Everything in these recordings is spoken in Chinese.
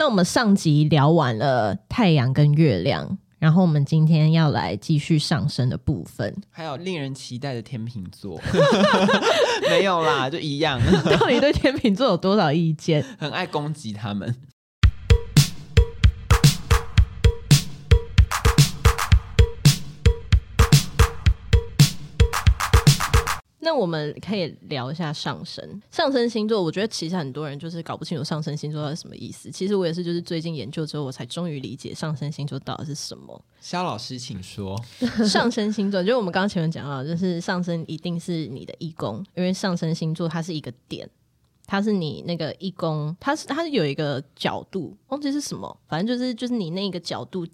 那我们上集聊完了太阳跟月亮，然后我们今天要来继续上升的部分，还有令人期待的天秤座，没有啦，就一样。到底对天秤座有多少意见？很爱攻击他们。那我们可以聊一下上升，上升星座。我觉得其实很多人就是搞不清楚上升星座是什么意思。其实我也是，就是最近研究之后，我才终于理解上升星座到底是什么。肖老师，请说。上升星座就是我们刚刚前面讲到，就是上升一定是你的一宫，因为上升星座它是一个点，它是你那个一宫，它是它是有一个角度，忘记是什么，反正就是就是你那个角度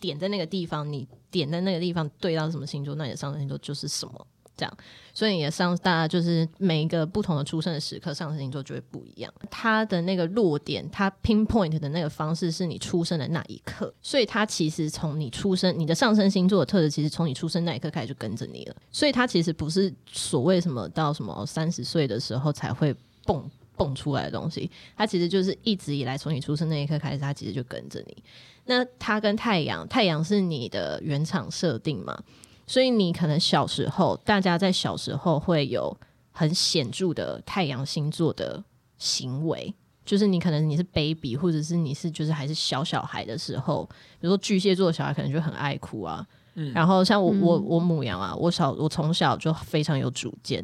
点在那个地方，你点在那个地方对到什么星座，那你的上升星座就是什么。这样，所以你的上大家就是每一个不同的出生的时刻，上升星座就会不一样。它的那个落点，它 pinpoint 的那个方式是你出生的那一刻，所以它其实从你出生，你的上升星座的特质，其实从你出生那一刻开始就跟着你了。所以它其实不是所谓什么到什么三十岁的时候才会蹦蹦出来的东西，它其实就是一直以来从你出生那一刻开始，它其实就跟着你。那它跟太阳，太阳是你的原厂设定嘛？所以你可能小时候，大家在小时候会有很显著的太阳星座的行为，就是你可能你是 baby，或者是你是就是还是小小孩的时候，比如说巨蟹座的小孩可能就很爱哭啊，嗯，然后像我我我母羊啊，我小我从小就非常有主见，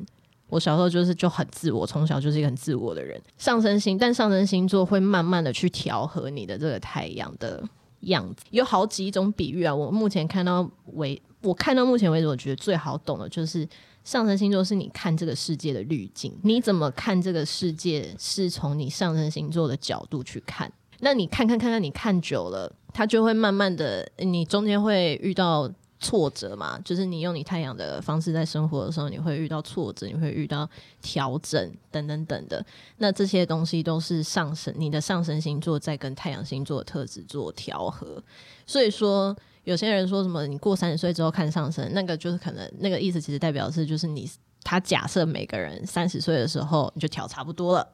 我小时候就是就很自我，从小就是一个很自我的人。上升星，但上升星座会慢慢的去调和你的这个太阳的样子，有好几种比喻啊，我目前看到为。我看到目前为止，我觉得最好懂的就是上升星座是你看这个世界的滤镜。你怎么看这个世界，是从你上升星座的角度去看。那你看看看看，你看久了，它就会慢慢的，你中间会遇到挫折嘛？就是你用你太阳的方式在生活的时候，你会遇到挫折，你会遇到调整等等等的。那这些东西都是上升，你的上升星座在跟太阳星座特质做调和。所以说。有些人说什么，你过三十岁之后看上升，那个就是可能那个意思，其实代表是就是你他假设每个人三十岁的时候你就调差不多了，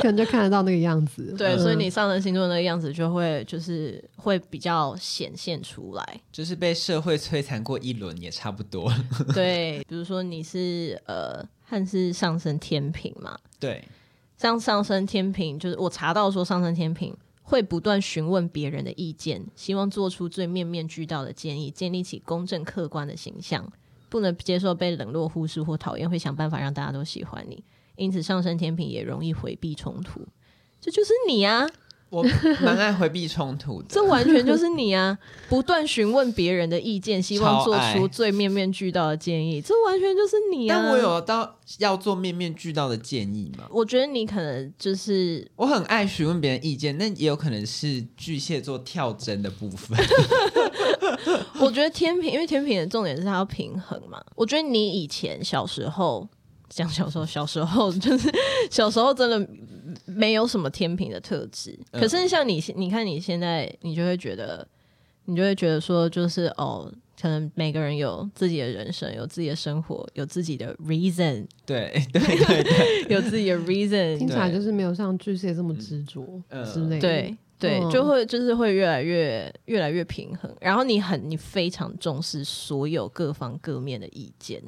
可能就看得到那个样子。对，所以你上升星座那个样子就会就是会比较显现出来，就是被社会摧残过一轮也差不多。对，比如说你是呃汉是上升天平嘛，对，像上升天平就是我查到说上升天秤。会不断询问别人的意见，希望做出最面面俱到的建议，建立起公正客观的形象。不能接受被冷落、忽视或讨厌，会想办法让大家都喜欢你。因此，上升天平也容易回避冲突。这就是你啊！我蛮爱回避冲突的，这完全就是你啊！不断询问别人的意见，希望做出最面面俱到的建议，这完全就是你啊！但我有到要做面面俱到的建议吗？我觉得你可能就是我很爱询问别人意见，但也有可能是巨蟹座跳针的部分。我觉得天平，因为天平的重点是它要平衡嘛。我觉得你以前小时候。讲小时候，小时候就是小时候真的没有什么天平的特质。可是像你，你看你现在，你就会觉得，你就会觉得说，就是哦，可能每个人有自己的人生，有自己的生活，有自己的 reason，对对对对，有自己的 reason，听起来就是没有像巨蟹这么执着之类的。对对，就会就是会越来越越来越平衡。然后你很你非常重视所有各方各面的意见。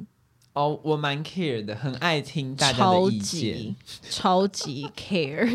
哦、oh，我蛮 care 的，很爱听大家的意见，超级 care。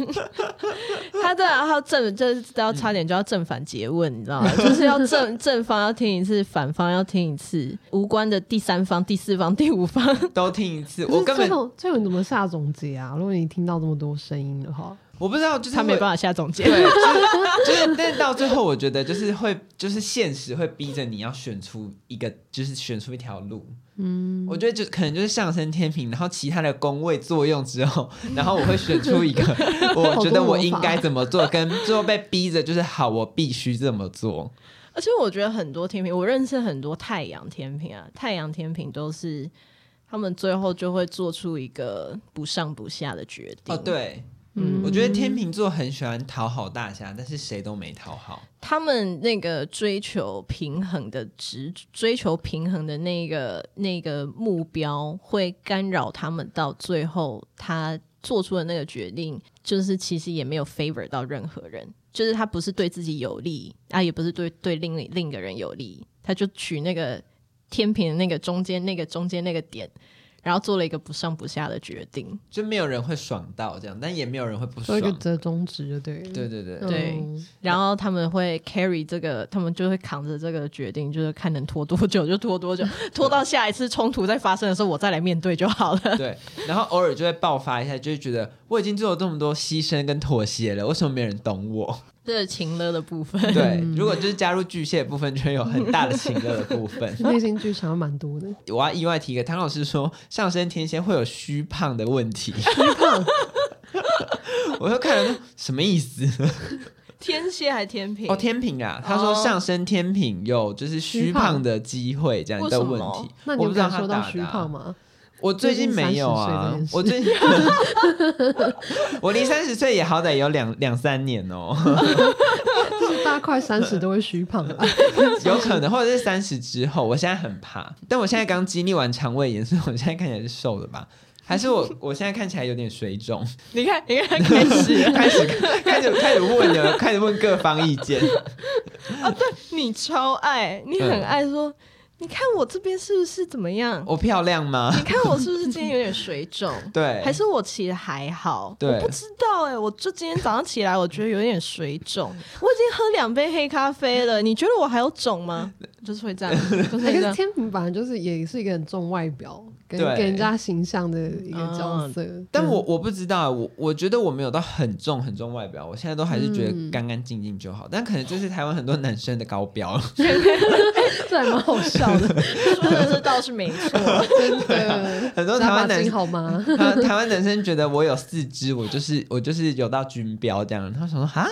他这然后正就是要差点就要正反结问，你知道吗？就是要正 正方要听一次，反方要听一次，无关的第三方、第四方、第五方都听一次。我根本这种怎么下总结啊？如果你听到这么多声音的话。我不知道，就是他没办法下总结。对，就是，就是，但是到最后，我觉得就是会，就是现实会逼着你要选出一个，就是选出一条路。嗯，我觉得就可能就是上升天平，然后其他的宫位作用之后，然后我会选出一个，我觉得我应该怎么做，跟最后被逼着就是好，我必须这么做。而且我觉得很多天平，我认识很多太阳天平啊，太阳天平都是他们最后就会做出一个不上不下的决定。哦，对。嗯，我觉得天秤座很喜欢讨好大家，但是谁都没讨好。他们那个追求平衡的执，追求平衡的那个那个目标，会干扰他们到最后，他做出的那个决定，就是其实也没有 favor 到任何人，就是他不是对自己有利啊，也不是对对另另一个人有利，他就取那个天平的那个中间那个中间那个点。然后做了一个不上不下的决定，就没有人会爽到这样，但也没有人会不爽。做一个折中值，对对对对对。嗯、然后他们会 carry 这个，他们就会扛着这个决定，就是看能拖多久就拖多久，拖到下一次冲突再发生的时候，我再来面对就好了。对，然后偶尔就会爆发一下，就会觉得我已经做了这么多牺牲跟妥协了，为什么没人懂我？这是情勒的部分，对，如果就是加入巨蟹的部分，就会有很大的情勒的部分，内心剧场蛮多的。我要意外提一个，唐老师说上升天蝎会有虚胖的问题，虚胖，我就看了什么意思？天蝎还天平？哦，天平啊，他说上升天平有就是虚胖的机会这样的问题，那你有感受到虚胖吗？我最近没有啊，我最近 我离三十岁也好歹有两两三年哦，就是大快三十都会虚胖吧，有可能或者是三十之后，我现在很怕，但我现在刚经历完肠胃炎，所以我现在看起来是瘦的吧？还是我我现在看起来有点水肿？你看，你看，开始开始开始开始问了，开始问各方意见啊！对，你超爱，你很爱说。嗯你看我这边是不是怎么样？我漂亮吗？你看我是不是今天有点水肿？对，还是我其实还好？对，我不知道哎、欸，我就今天早上起来，我觉得有点水肿。我已经喝两杯黑咖啡了，你觉得我还有肿吗？就是会这样。就是这样。天平本来就是也是一个很重外表。给给人家形象的一个角色，嗯、但我我不知道，我我觉得我没有到很重很重外表，我现在都还是觉得干干净净就好。嗯、但可能就是台湾很多男生的高标，这还蛮好笑的，说的是倒是没错，真的、啊。很多台湾男生好吗？台湾男生觉得我有四肢，我就是 我就是有到军标这样。他想说哈，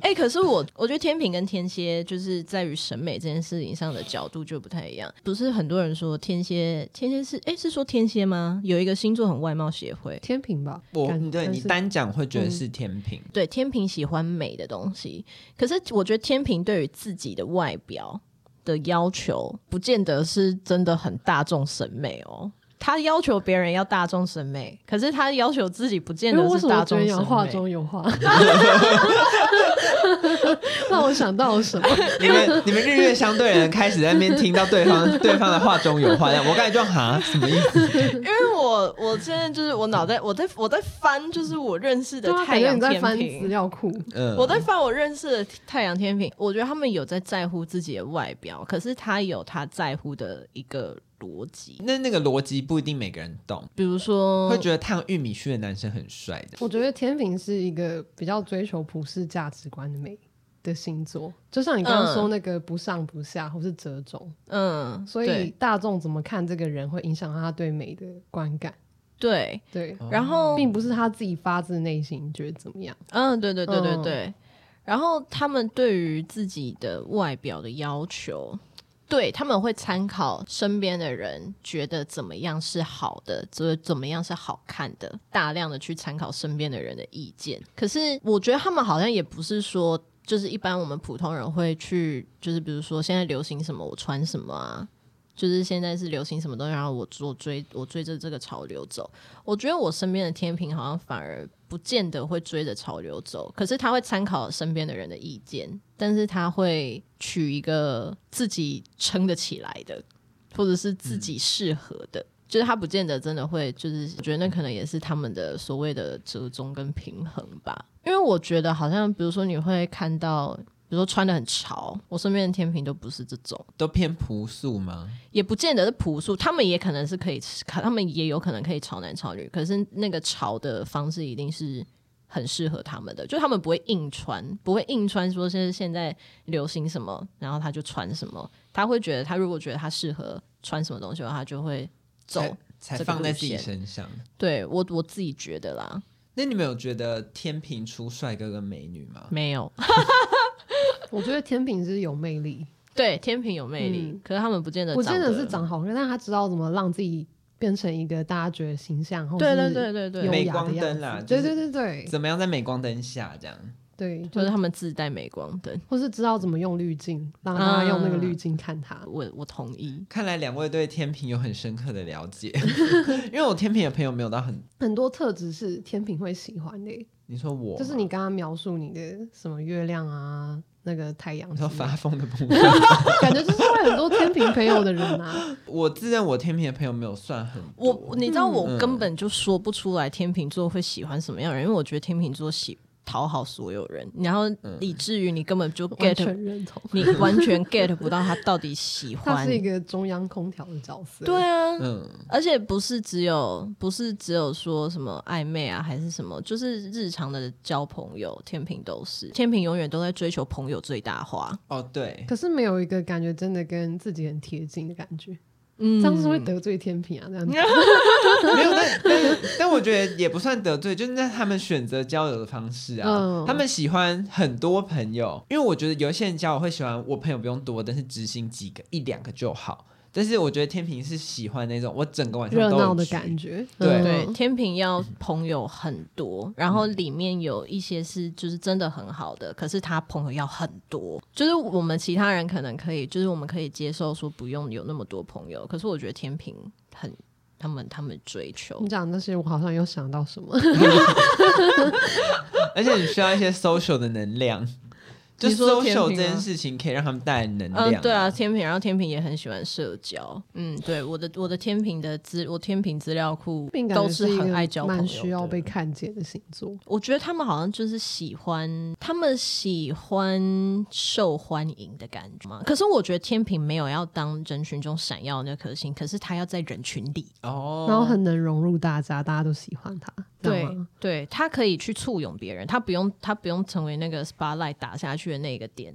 哎、欸，可是我我觉得天平跟天蝎就是在于审美这件事情上的角度就不太一样。不是很多人说天蝎天蝎是哎、欸、是。说天蝎吗？有一个星座很外貌协会，天平吧。我对你单讲会觉得是天平，嗯，对天平喜欢美的东西。可是我觉得天平对于自己的外表的要求，不见得是真的很大众审美哦。他要求别人要大众审美，可是他要求自己不见得是大众审美。有话中有话，让我想到了什么？你们你们日月相对人开始在那边听到对方 对方的话中有话，我刚才就哈什么意思？因为我我现在就是我脑袋我在我在翻，就是我认识的太阳天平资料库，嗯，我在翻我认识的太阳天平，我觉得他们有在在乎自己的外表，可是他有他在乎的一个。逻辑，那那个逻辑不一定每个人懂。比如说，会觉得烫玉米须的男生很帅的。我觉得天平是一个比较追求普世价值观的美的星座，就像你刚刚说那个不上不下或是折中，嗯，所以大众怎么看这个人会影响他对美的观感。对对，然后并不是他自己发自内心觉得怎么样。嗯，对对对对对。嗯，然后他们对于自己的外表的要求。对，他们会参考身边的人觉得怎么样是好的，怎怎么样是好看的，大量的去参考身边的人的意见。可是我觉得他们好像也不是说，就是一般我们普通人会去，就是比如说现在流行什么，我穿什么啊。就是现在是流行什么东西，然后我我追我追着这个潮流走。我觉得我身边的天平好像反而不见得会追着潮流走，可是他会参考身边的人的意见，但是他会取一个自己撑得起来的，或者是自己适合的。嗯、就是他不见得真的会，就是我觉得那可能也是他们的所谓的折中跟平衡吧。因为我觉得好像，比如说你会看到。比如说穿的很潮，我身边的天平都不是这种，都偏朴素吗？也不见得是朴素，他们也可能是可以，他们也有可能可以潮男潮女，可是那个潮的方式一定是很适合他们的，就他们不会硬穿，不会硬穿，说是现在流行什么，然后他就穿什么，他会觉得他如果觉得他适合穿什么东西的话，他就会走才，才放在自己身上。对，我我自己觉得啦。那你们有觉得天平出帅哥跟美女吗？没有。我觉得天平是有魅力，对，天平有魅力，嗯、可是他们不见得，不见得是长好看，但他知道怎么让自己变成一个大家觉得形象，对对对对对，镁光灯啦，对对对对，怎么样在美光灯下这样？对，就，是他们自带美光灯，或是知道怎么用滤镜，让大家用那个滤镜看他。我我同意。看来两位对天平有很深刻的了解，因为我天平的朋友没有到很很多特质是天平会喜欢的。你说我，就是你刚刚描述你的什么月亮啊，那个太阳，你说发疯的部分，感觉就是会很多天平朋友的人啊。我自认我天平的朋友没有算很多，我你知道我根本就说不出来天秤座会喜欢什么样的人，因为我觉得天秤座喜。讨好所有人，然后以至于你根本就 get 认同，你完全 get 不到他到底喜欢。他是一个中央空调的角色。对啊，嗯，而且不是只有不是只有说什么暧昧啊，还是什么，就是日常的交朋友，天平都是天平，永远都在追求朋友最大化。哦，对，可是没有一个感觉真的跟自己很贴近的感觉。嗯，这样是会得罪天平啊，这样子。没有，但但但我觉得也不算得罪，就是那他们选择交友的方式啊，嗯、他们喜欢很多朋友，因为我觉得有些人交友会喜欢我朋友不用多，但是知心几个一两个就好。但是我觉得天平是喜欢那种我整个晚上热闹的感觉，对。对，天平要朋友很多，然后里面有一些是就是真的很好的，可是他朋友要很多，就是我们其他人可能可以，就是我们可以接受说不用有那么多朋友，可是我觉得天平很他们他们追求。你讲那些，我好像又想到什么，而且你需要一些 social 的能量。就 social 这件事情可以让他们带来能量。嗯，对啊，天平，然后天平也很喜欢社交。嗯，对，我的我的天平的资，我天平资料库都是很爱交朋友，蛮需要被看见的星座。我觉得他们好像就是喜欢，他们喜欢受欢迎的感觉嘛。可是我觉得天平没有要当人群中闪耀的那颗星，可是他要在人群里哦，然后很能融入大家，大家都喜欢他。对对，他可以去簇拥别人，他不用他不用成为那个 spotlight 打下去的那个点。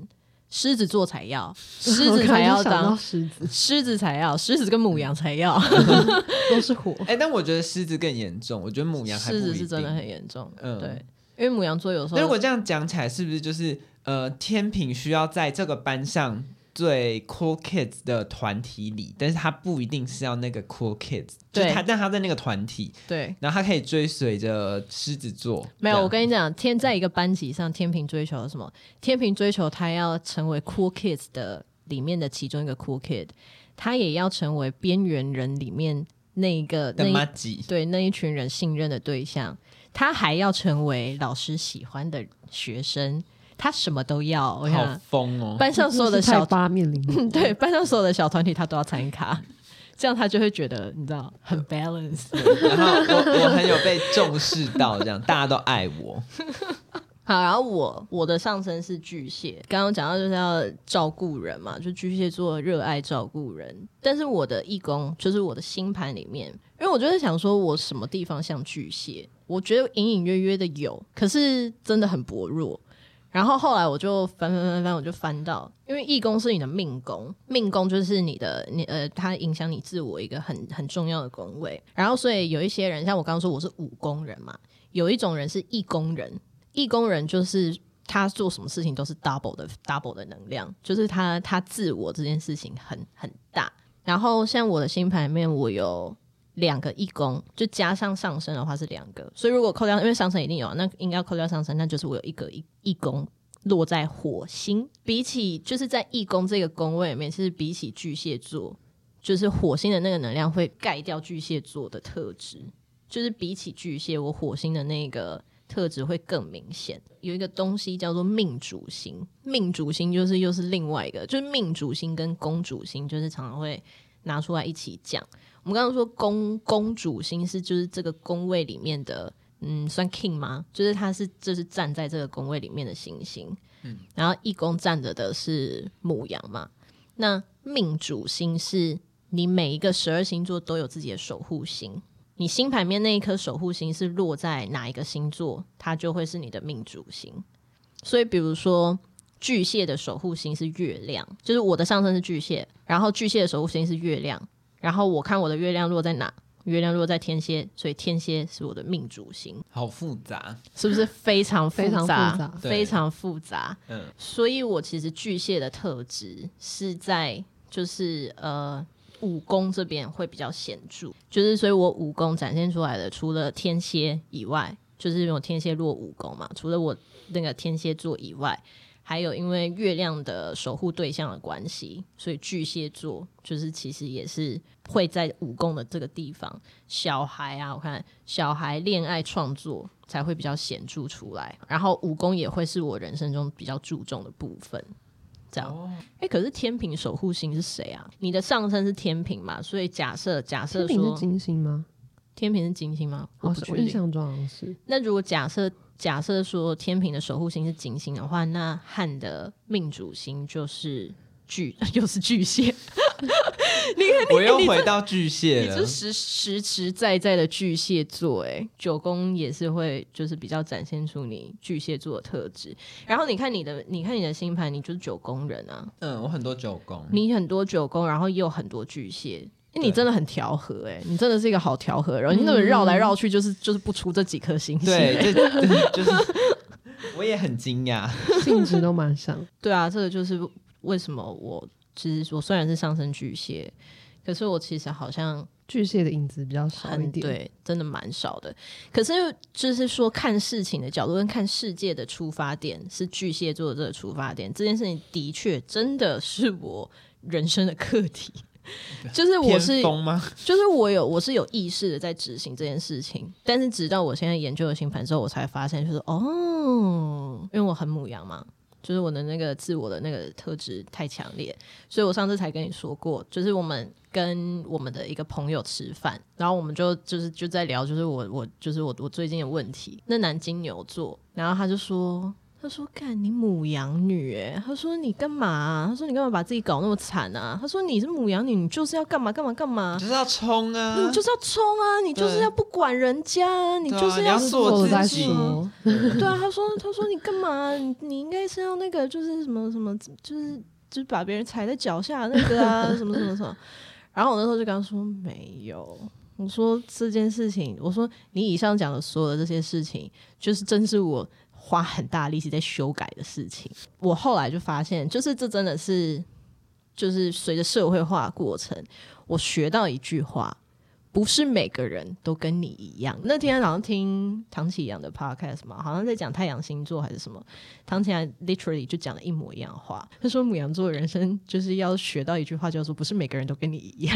狮子座才要，狮子才要当狮子，狮子才要，狮子跟母羊才要，都是火。哎、欸，但我觉得狮子更严重，我觉得母羊狮子是真的很严重。嗯，对，因为母羊座有时候，如果这样讲起来，是不是就是呃，天平需要在这个班上？最 cool kids 的团体里，但是他不一定是要那个 cool kids，对，就是他，但他在那个团体，对，然后他可以追随着狮子座。没有，我跟你讲，天在一个班级上，天平追求什么？天平追求他要成为 cool kids 的里面的其中一个 cool kid，他也要成为边缘人里面那一个那一对那一群人信任的对象，他还要成为老师喜欢的学生。他什么都要，我好疯哦！班上所有的小八面玲，对，班上所有的小团体他都要参加，这样他就会觉得你知道很 balance，然后我我很有被重视到，这样大家都爱我。好，然后我我的上身是巨蟹，刚刚讲到就是要照顾人嘛，就巨蟹座热爱照顾人，但是我的义工就是我的星盘里面，因为我就在想说我什么地方像巨蟹，我觉得隐隐约约的有，可是真的很薄弱。然后后来我就翻翻翻翻，我就翻到，因为义工是你的命宫，命宫就是你的你呃，它影响你自我一个很很重要的宫位。然后所以有一些人，像我刚刚说我是五工人嘛，有一种人是义工人，义工人就是他做什么事情都是 double 的 double 的能量，就是他他自我这件事情很很大。然后像我的星盘里面，我有。两个一宫，就加上上升的话是两个，所以如果扣掉，因为上升一定有，那应该扣掉上升，那就是我有一个一一宫落在火星，比起就是在一宫这个宫位里面，其实比起巨蟹座，就是火星的那个能量会盖掉巨蟹座的特质，就是比起巨蟹，我火星的那个特质会更明显。有一个东西叫做命主星，命主星就是又是另外一个，就是命主星跟宫主星，就是常常会拿出来一起讲。我们刚刚说宫公主星是就是这个宫位里面的，嗯，算 king 吗？就是他是就是站在这个宫位里面的星星，嗯，然后一宫站着的是母羊嘛。那命主星是你每一个十二星座都有自己的守护星，你星盘面那一颗守护星是落在哪一个星座，它就会是你的命主星。所以比如说巨蟹的守护星是月亮，就是我的上升是巨蟹，然后巨蟹的守护星是月亮。然后我看我的月亮落在哪？月亮落在天蝎，所以天蝎是我的命主星。好复杂，是不是非常复杂？非常复杂，非常复杂。嗯，所以我其实巨蟹的特质是在就是呃武功这边会比较显著，就是所以我武功展现出来的除了天蝎以外，就是有天蝎落武功嘛，除了我那个天蝎座以外，还有因为月亮的守护对象的关系，所以巨蟹座就是其实也是会在五宫的这个地方，小孩啊，我看小孩恋爱创作才会比较显著出来，然后五宫也会是我人生中比较注重的部分。这样，哎、可是天平守护星是谁啊？你的上升是天平嘛？所以假设假设说，天平是金星吗？天平是金星吗？我我印象中好像是。那如果假设假设说天平的守护星是金星的话，那汉的命主星就是巨，又是巨蟹。你看，我又回到巨蟹了。你是实实实在在的巨蟹座，哎，九宫也是会，就是比较展现出你巨蟹座的特质。然后你看你的，你看你的星盘，你就是九宫人啊。嗯，我很多九宫，你很多九宫，然后也有很多巨蟹，你真的很调和，哎，你真的是一个好调和。然后你那么绕来绕去，就是就是不出这几颗星星。对，就是我也很惊讶，性质都蛮像。对啊，这个就是为什么我。其实我虽然是上升巨蟹，可是我其实好像巨蟹的影子比较少一点，对，真的蛮少的。可是就是说，看事情的角度跟看世界的出发点是巨蟹座的这个出发点，这件事情的确真的是我人生的课题。就是我是就是我有我是有意识的在执行这件事情，但是直到我现在研究了星盘之后，我才发现，就是哦，因为我很母羊嘛。就是我的那个自我的那个特质太强烈，所以我上次才跟你说过，就是我们跟我们的一个朋友吃饭，然后我们就就是就在聊，就是我我就是我我最近的问题，那男金牛座，然后他就说。他说：“干你母羊女，哎，他说你干嘛啊？他说你干嘛把自己搞那么惨啊？他说你是母羊女，你就是要干嘛干嘛干嘛？就是要冲啊！你就是要冲啊！你就是要不管人家，你就是要做自己。对啊，他说他说你干嘛？你你应该是要那个，就是什么什么，就是就是把别人踩在脚下那个啊，什么什么什么。然后我那时候就跟他说没有，我说这件事情，我说你以上讲的所有的这些事情，就是正是我。”花很大力气在修改的事情，我后来就发现，就是这真的是，就是随着社会化过程，我学到一句话。不是每个人都跟你一样。那天好像听唐启阳的 podcast 嘛，好像在讲太阳星座还是什么。唐启阳 literally 就讲了一模一样的话。他说母羊座的人生就是要学到一句话，叫做“不是每个人都跟你一样”，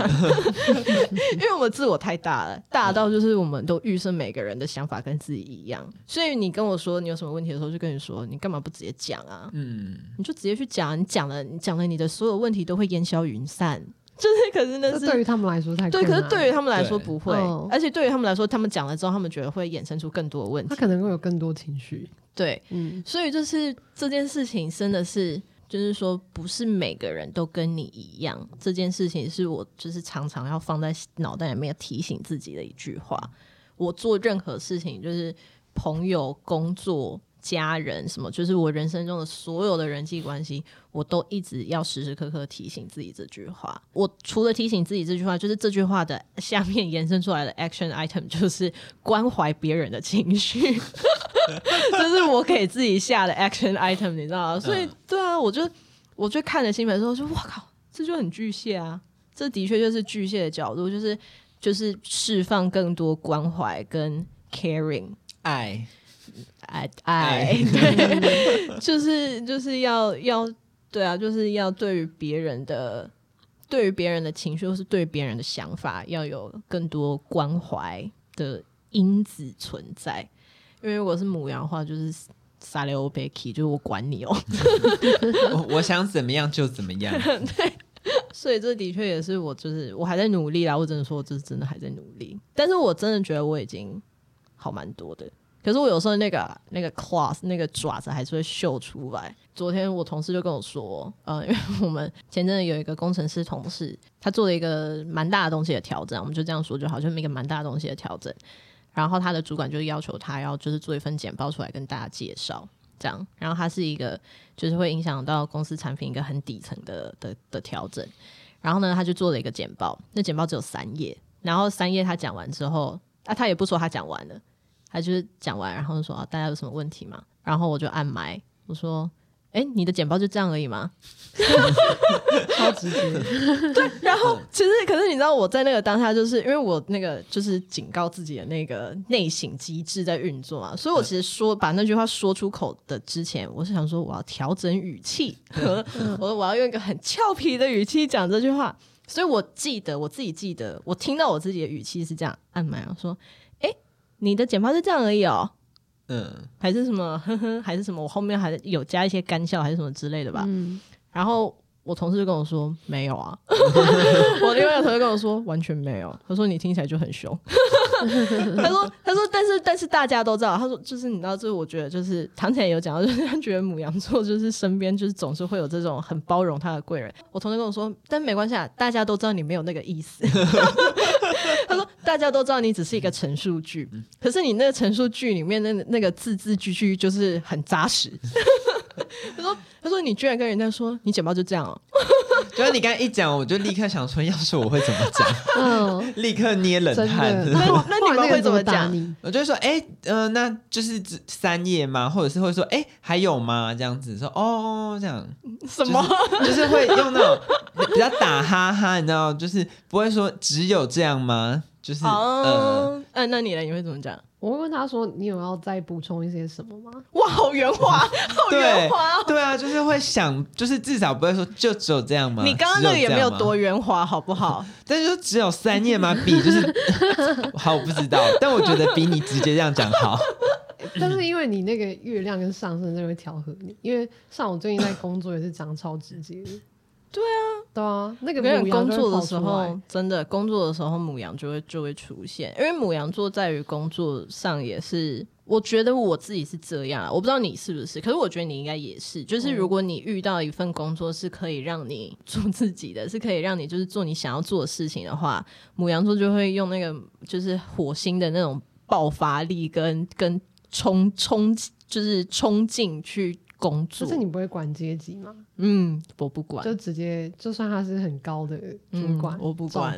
因为我们自我太大了，大到就是我们都预设每个人的想法跟自己一样。所以你跟我说你有什么问题的时候，就跟你说，你干嘛不直接讲啊？嗯，你就直接去讲，你讲了，你讲了，你的所有问题都会烟消云散。就是，可是那是对于他们来说太对，可是对于他们来说不会，而且对于他们来说，他们讲了之后，他们觉得会衍生出更多的问题，他可能会有更多情绪。对，嗯，所以就是这件事情真的是，就是说不是每个人都跟你一样，这件事情是我就是常常要放在脑袋里面提醒自己的一句话。我做任何事情，就是朋友、工作。家人什么，就是我人生中的所有的人际关系，我都一直要时时刻刻提醒自己这句话。我除了提醒自己这句话，就是这句话的下面延伸出来的 action item，就是关怀别人的情绪，这是我给自己下的 action item，你知道吗？所以，对啊，我就我就看了新闻之后，就哇靠，这就很巨蟹啊！这的确就是巨蟹的角度，就是就是释放更多关怀跟 caring 爱。爱爱，对，就是就是要要对啊，就是要对于别人的对于别人的情绪，或是对别人的想法，要有更多关怀的因子存在。因为如果是母羊的话，就是撒雷欧贝奇，就是我管你哦，我我想怎么样就怎么样。对，所以这的确也是我，就是我还在努力啦。我只能说，我这是真的还在努力，但是我真的觉得我已经好蛮多的。可是我有时候那个那个 claws 那个爪子还是会秀出来。昨天我同事就跟我说，呃，因为我们前阵子有一个工程师同事，他做了一个蛮大的东西的调整，我们就这样说就好，就是一个蛮大的东西的调整。然后他的主管就要求他要就是做一份简报出来跟大家介绍，这样。然后他是一个就是会影响到公司产品一个很底层的的的调整。然后呢，他就做了一个简报，那简报只有三页。然后三页他讲完之后，啊，他也不说他讲完了。他就是讲完，然后就说啊，大家有什么问题吗？然后我就按麦，我说，诶、哎、欸，你的简报就这样而已吗？超直接。对，然后其实可是你知道我在那个当下，就是因为我那个就是警告自己的那个内省机制在运作嘛，所以我其实说把那句话说出口的之前，我是想说我要调整语气，我说我要用一个很俏皮的语气讲这句话，所以我记得我自己记得，我听到我自己的语气是这样，按麦我说，你的剪发是这样而已哦。嗯，还是什么呵呵，还是什么？我后面还有加一些干笑，还是什么之类的吧。嗯，然后我同事就跟我说没有啊，我另外一个同事跟我说完全没有。他说你听起来就很凶。他说他说但是但是大家都知道，他说就是你知道，就是我觉得就是唐前有讲到，就是他觉得母羊座就是身边就是总是会有这种很包容他的贵人。我同事跟我说，但没关系啊，大家都知道你没有那个意思。他说：“大家都知道你只是一个陈述句，可是你那个陈述句里面那那个字字句句就是很扎实。” 他说：“他说你居然跟人家说你剪报就这样哦。”就是你刚才一讲，我就立刻想说，要是我会怎么讲？嗯，立刻捏冷汗。那那你们会怎么讲？我就说：“哎、欸，呃，那就是指三页吗？或者是会说：哎、欸，还有吗？这样子说哦，这样什么？就是、就是会用那种比较打哈哈，你知道，就是不会说只有这样吗？就是嗯，呃，啊、那你呢？你会怎么讲？”我会问他说：“你有要再补充一些什么吗？”哇，好圆滑，好圆滑、哦。对啊，就是会想，就是至少不会说就只有这样吗？你刚刚那个也没有多圆滑，好不好？但是说只有三页吗？比就是 好，我不知道。但我觉得比你直接这样讲好。但是因为你那个月亮跟上升就会调和你，因为像我最近在工作也是讲超直接的。对啊，那个牡羊工作的时候，真的工作的时候，母羊就会就会出现。因为母羊座在于工作上也是，我觉得我自己是这样，我不知道你是不是，可是我觉得你应该也是。就是如果你遇到一份工作是可以让你做自己的，是可以让你就是做你想要做的事情的话，母羊座就会用那个就是火星的那种爆发力跟跟冲冲，就是冲劲去。工作，就是你不会管阶级吗？嗯，我不管，就直接就算他是很高的主管，嗯、我不管。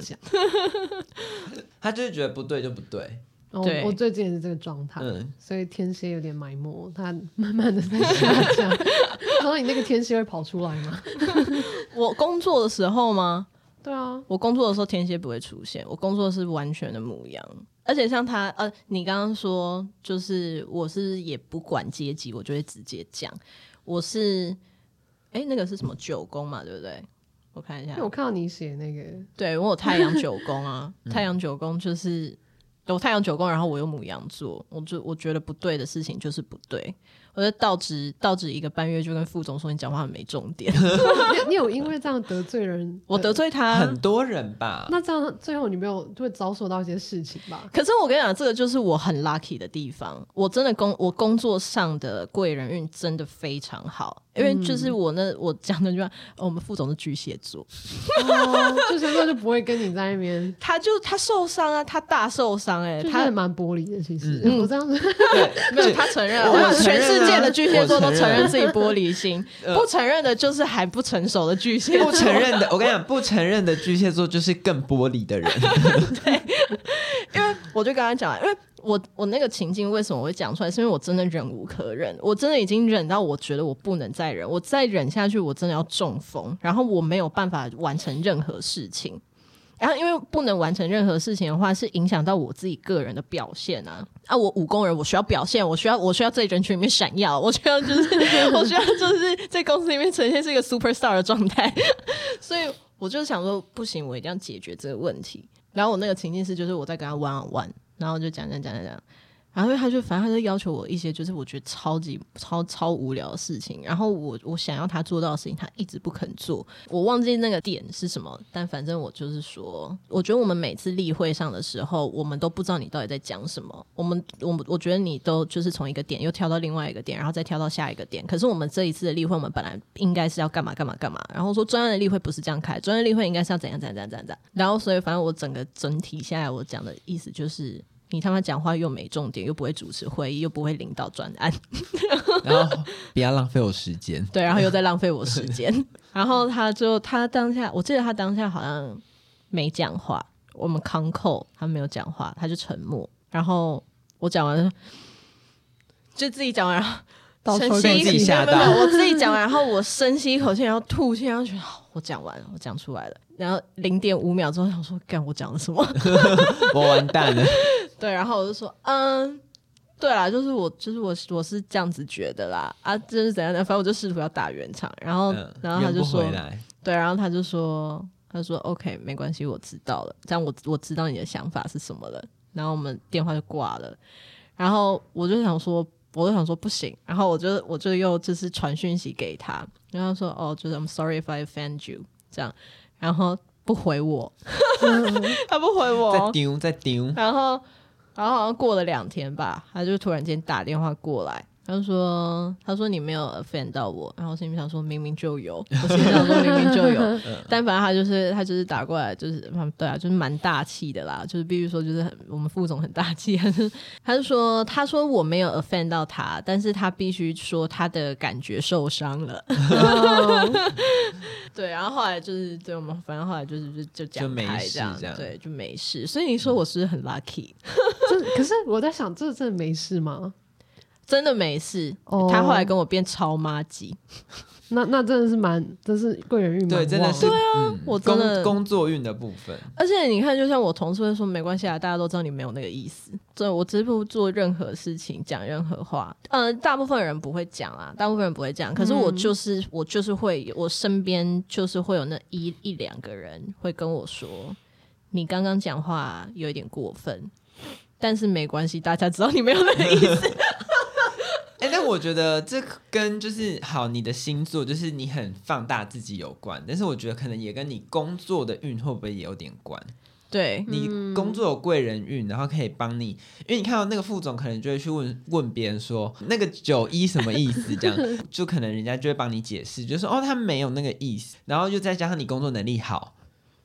他就是觉得不对就不对。对，我最近也是这个状态，嗯，所以天蝎有点埋没，他慢慢的在下降。然后你那个天蝎会跑出来吗？我工作的时候吗？对啊，我工作的时候天蝎不会出现，我工作是完全的母羊。而且像他，呃，你刚刚说就是我是也不管阶级，我就会直接讲，我是，哎、欸，那个是什么九宫嘛，对不对？我看一下，我看到你写那个，对我有太阳九宫啊，太阳九宫就是有太阳九宫，然后我又母羊座，我就我觉得不对的事情就是不对。我在到职到职一个半月，就跟副总说：“你讲话很没重点。你”你有因为这样得罪人？我得罪他很多人吧？那这样最后你没有会遭受到一些事情吧？可是我跟你讲，这个就是我很 lucky 的地方。我真的工我工作上的贵人运真的非常好。因为就是我那我讲的句话，我们副总是巨蟹座，哦、巨蟹座就不会跟你在那边，他就他受伤啊，他大受伤哎、欸，他还蛮玻璃的，其实、嗯、我这样子，对，没有他承认，我全世界的巨蟹座都承认自己玻璃心，不承认的就是还不成熟的巨蟹座，不承认的，我跟你讲，不承认的巨蟹座就是更玻璃的人，对，因为我就跟他讲，因为。我我那个情境为什么我会讲出来？是因为我真的忍无可忍，我真的已经忍到我觉得我不能再忍，我再忍下去我真的要中风，然后我没有办法完成任何事情，然后因为不能完成任何事情的话，是影响到我自己个人的表现啊啊！我五功人，我需要表现，我需要我需要在人群里面闪耀，我需要就是 我需要就是在公司里面呈现是一个 super star 的状态，所以我就想说不行，我一定要解决这个问题。然后我那个情境是就是我在跟他 on one。然后就讲讲讲讲讲，然后他就反正他就要求我一些就是我觉得超级超超无聊的事情，然后我我想要他做到的事情，他一直不肯做。我忘记那个点是什么，但反正我就是说，我觉得我们每次例会上的时候，我们都不知道你到底在讲什么。我们我们我觉得你都就是从一个点又跳到另外一个点，然后再跳到下一个点。可是我们这一次的例会，我们本来应该是要干嘛干嘛干嘛，然后说专业的例会不是这样开，专业例会应该是要怎样怎样怎样怎样。然后所以反正我整个整体下来，我讲的意思就是。你他妈讲话又没重点，又不会主持会议，又不会领导专案，然后不要浪费我时间。对，然后又在浪费我时间。然后他就他当下，我记得他当下好像没讲话。我们康扣他没有讲话，他就沉默。然后我讲完，就自己讲完，然后深吸一口气，我自己讲完，然后我深吸一口气，然后吐气，然后觉得我讲完了，我讲出来了。然后零点五秒之后，想说，干我讲了什么？我完蛋了。对，然后我就说，嗯，对啦，就是我，就是我，我是这样子觉得啦。啊，这是怎样的？反正我就试图要打圆场，然后，嗯、然后他就说，对，然后他就说，他说，OK，没关系，我知道了。这样我我知道你的想法是什么了。然后我们电话就挂了。然后我就想说，我就想说不行。然后我就我就又就是传讯息给他，然后说，哦，就是 I'm sorry if I offend you，这样。然后不回我，他不回我，在丢在丢。然后，然后好像过了两天吧，他就突然间打电话过来。他就说：“他说你没有 offend 到我，然后我心里想说明明就有，我心里想说明明就有，但反正他就是他就是打过来，就是对啊，就是蛮大气的啦，就是必须说就是很我们副总很大气，他就他就说他说我没有 offend 到他，但是他必须说他的感觉受伤了，对，然后后来就是对我们反正后来就是就就讲开这样，对，就没事，所以你说我是不是很 lucky？可是我在想，这真的没事吗？”真的没事，oh. 他后来跟我变超麻吉，那那真的是蛮，真是贵人运，对，真的是，对啊，嗯、我真的工工作运的部分。而且你看，就像我同事会说，没关系啊，大家都知道你没有那个意思。对，我只不做任何事情，讲任何话，呃，大部分人不会讲啊，大部分人不会讲。可是我就是，嗯、我就是会，我身边就是会有那一一两个人会跟我说，你刚刚讲话有一点过分，但是没关系，大家知道你没有那个意思。哎、欸，但我觉得这跟就是好，你的星座就是你很放大自己有关，但是我觉得可能也跟你工作的运会不会也有点关？对，你工作有贵人运，然后可以帮你，因为你看到那个副总可能就会去问问别人说那个九一什么意思，这样 就可能人家就会帮你解释，就说哦他没有那个意思，然后又再加上你工作能力好，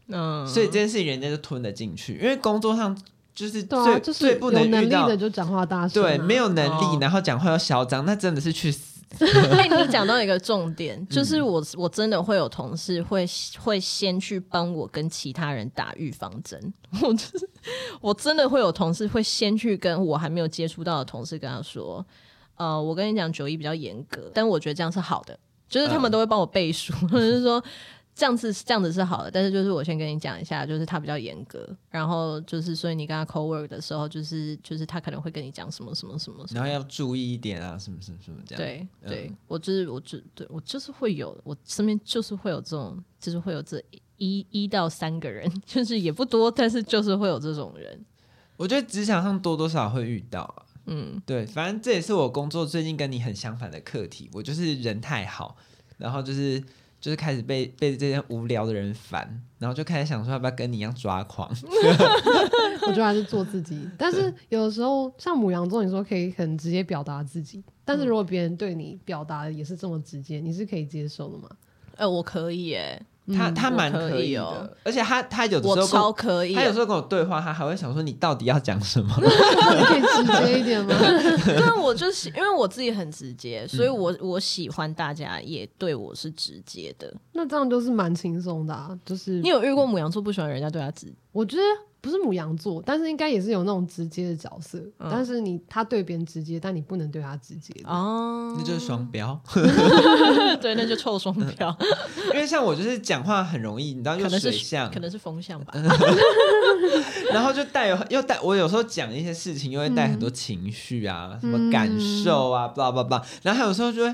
嗯，所以这件事情人家就吞了进去，因为工作上。就是最、啊就是、最不能遇到的就讲话大声、啊，对，没有能力，哦、然后讲话又嚣张，那真的是去死。哎，你讲到一个重点，就是我我真的会有同事会会先去帮我跟其他人打预防针，我就是我真的会有同事会先去跟我还没有接触到的同事跟他说，呃，我跟你讲九一比较严格，但我觉得这样是好的，就是他们都会帮我背书，或者、嗯、是说。这样子这样子是好的，但是就是我先跟你讲一下，就是他比较严格，然后就是所以你跟他 co work 的时候，就是就是他可能会跟你讲什么什么什么，然后要注意一点啊，什么什么什么这样。对对，嗯、我就是我就对我就是会有，我身边就是会有这种，就是会有这一一到三个人，就是也不多，但是就是会有这种人。我觉得职场上多多少少会遇到啊，嗯，对，反正这也是我工作最近跟你很相反的课题，我就是人太好，然后就是。就是开始被被这些无聊的人烦，然后就开始想说要不要跟你一样抓狂。我觉得还是做自己，但是有的时候像母羊座，你说可以很直接表达自己，但是如果别人对你表达的也是这么直接，你是可以接受的吗？哎、呃，我可以耶。他他蛮可以的，哦、而且他他有的时候超可以，他有时候跟我对话，他还会想说你到底要讲什么？你可以直接一点吗？对，我就是因为我自己很直接，所以我我喜欢大家也对我是直接的。那这样就是蛮轻松的，啊，就是你有遇过母羊座不喜欢人家对他直？我觉得。不是母羊座，但是应该也是有那种直接的角色。嗯、但是你他对别人直接，但你不能对他直接哦，那就是双标。对，那就臭双标。因为像我就是讲话很容易，你知道，又水象，可能是风象吧。然后就带有又带我有时候讲一些事情，又会带很多情绪啊，嗯、什么感受啊，blah blah blah。然后还有时候就会。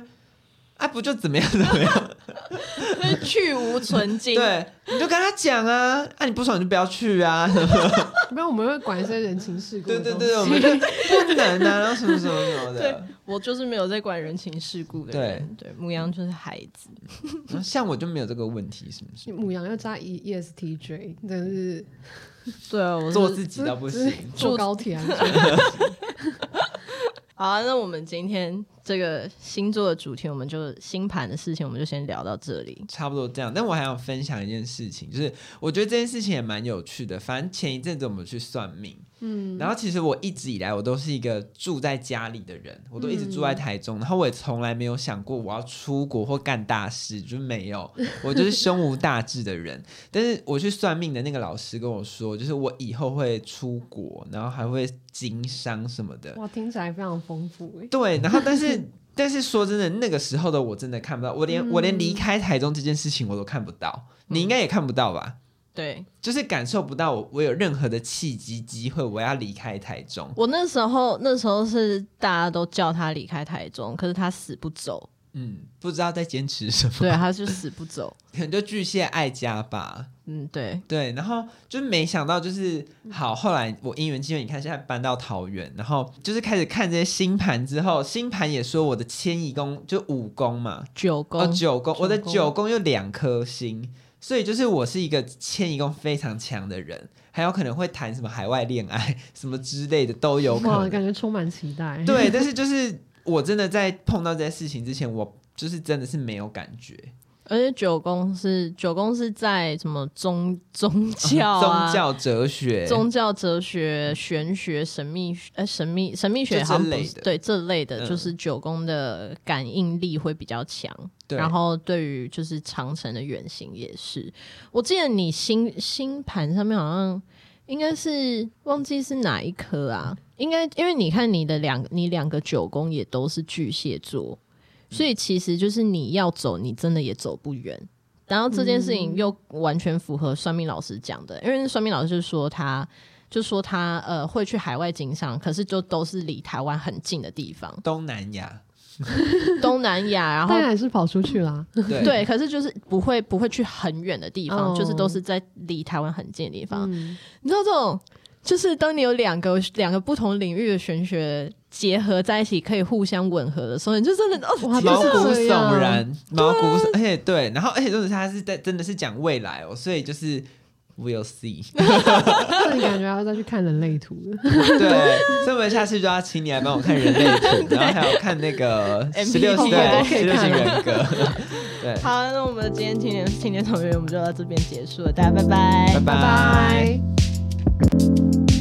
哎、啊，不就怎么样怎么样？去无存菁。对，你就跟他讲啊，啊，你不爽你就不要去啊。没有我们会管一些人情世故。对对对，我们就不能啊，然后什么什么什么的。对，我就是没有在管人情世故的人。对对，牡羊就是孩子。像我就没有这个问题，是不是？母羊要加 E E S T J，真是。对啊，我做自己倒不行，坐高铁啊。好啊，那我们今天这个星座的主题，我们就星盘的事情，我们就先聊到这里，差不多这样。但我还想分享一件事情，就是我觉得这件事情也蛮有趣的。反正前一阵子我们去算命。嗯，然后其实我一直以来我都是一个住在家里的人，我都一直住在台中，嗯、然后我也从来没有想过我要出国或干大事，就没有，我就是胸无大志的人。但是我去算命的那个老师跟我说，就是我以后会出国，然后还会经商什么的。哇，听起来非常丰富。对，然后但是。但是说真的，那个时候的我真的看不到，我连、嗯、我连离开台中这件事情我都看不到，你应该也看不到吧？对，就是感受不到我我有任何的契机机会我要离开台中。我那时候那时候是大家都叫他离开台中，可是他死不走。嗯，不知道在坚持什么。对，他就死不走，可能就巨蟹爱家吧。嗯，对对，然后就没想到，就是好，后来我因缘际会，你看现在搬到桃园，然后就是开始看这些星盘之后，星盘也说我的迁移宫就五宫嘛，九宫哦，九宫，我的九宫有两颗星，所以就是我是一个迁移功非常强的人，还有可能会谈什么海外恋爱 什么之类的都有可能，哇，感觉充满期待。对，但是就是。我真的在碰到这些事情之前，我就是真的是没有感觉。而且九宫是九宫是在什么宗宗教、啊、宗教哲学、宗教哲学、玄学、神秘呃神秘神秘学好像不是对这类的，就是九宫的感应力会比较强。嗯，然后对于就是长城的原型也是。我记得你星星盘上面好像。应该是忘记是哪一颗啊？应该因为你看你的两你两个九宫也都是巨蟹座，所以其实就是你要走，你真的也走不远。然后这件事情又完全符合算命老师讲的，因为算命老师就说他就说他呃会去海外经商，可是就都是离台湾很近的地方，东南亚。东南亚，然后还是跑出去啦。对，对，可是就是不会不会去很远的地方，oh. 就是都是在离台湾很近的地方。嗯、你知道这种，就是当你有两个两个不同领域的玄学结合在一起，可以互相吻合的时候，你就真的哦，毛骨悚然，毛骨，而且对，然后而且就是他是在真的是讲未来哦，所以就是。We'll see，那你感觉要再去看人类图对，所以我们下次就要请你来帮我看人类图，然后还有看那个 十六型十六型人格。对，好，那我们今天青年青年同学，我们就到这边结束了，大家拜拜，拜拜。拜拜。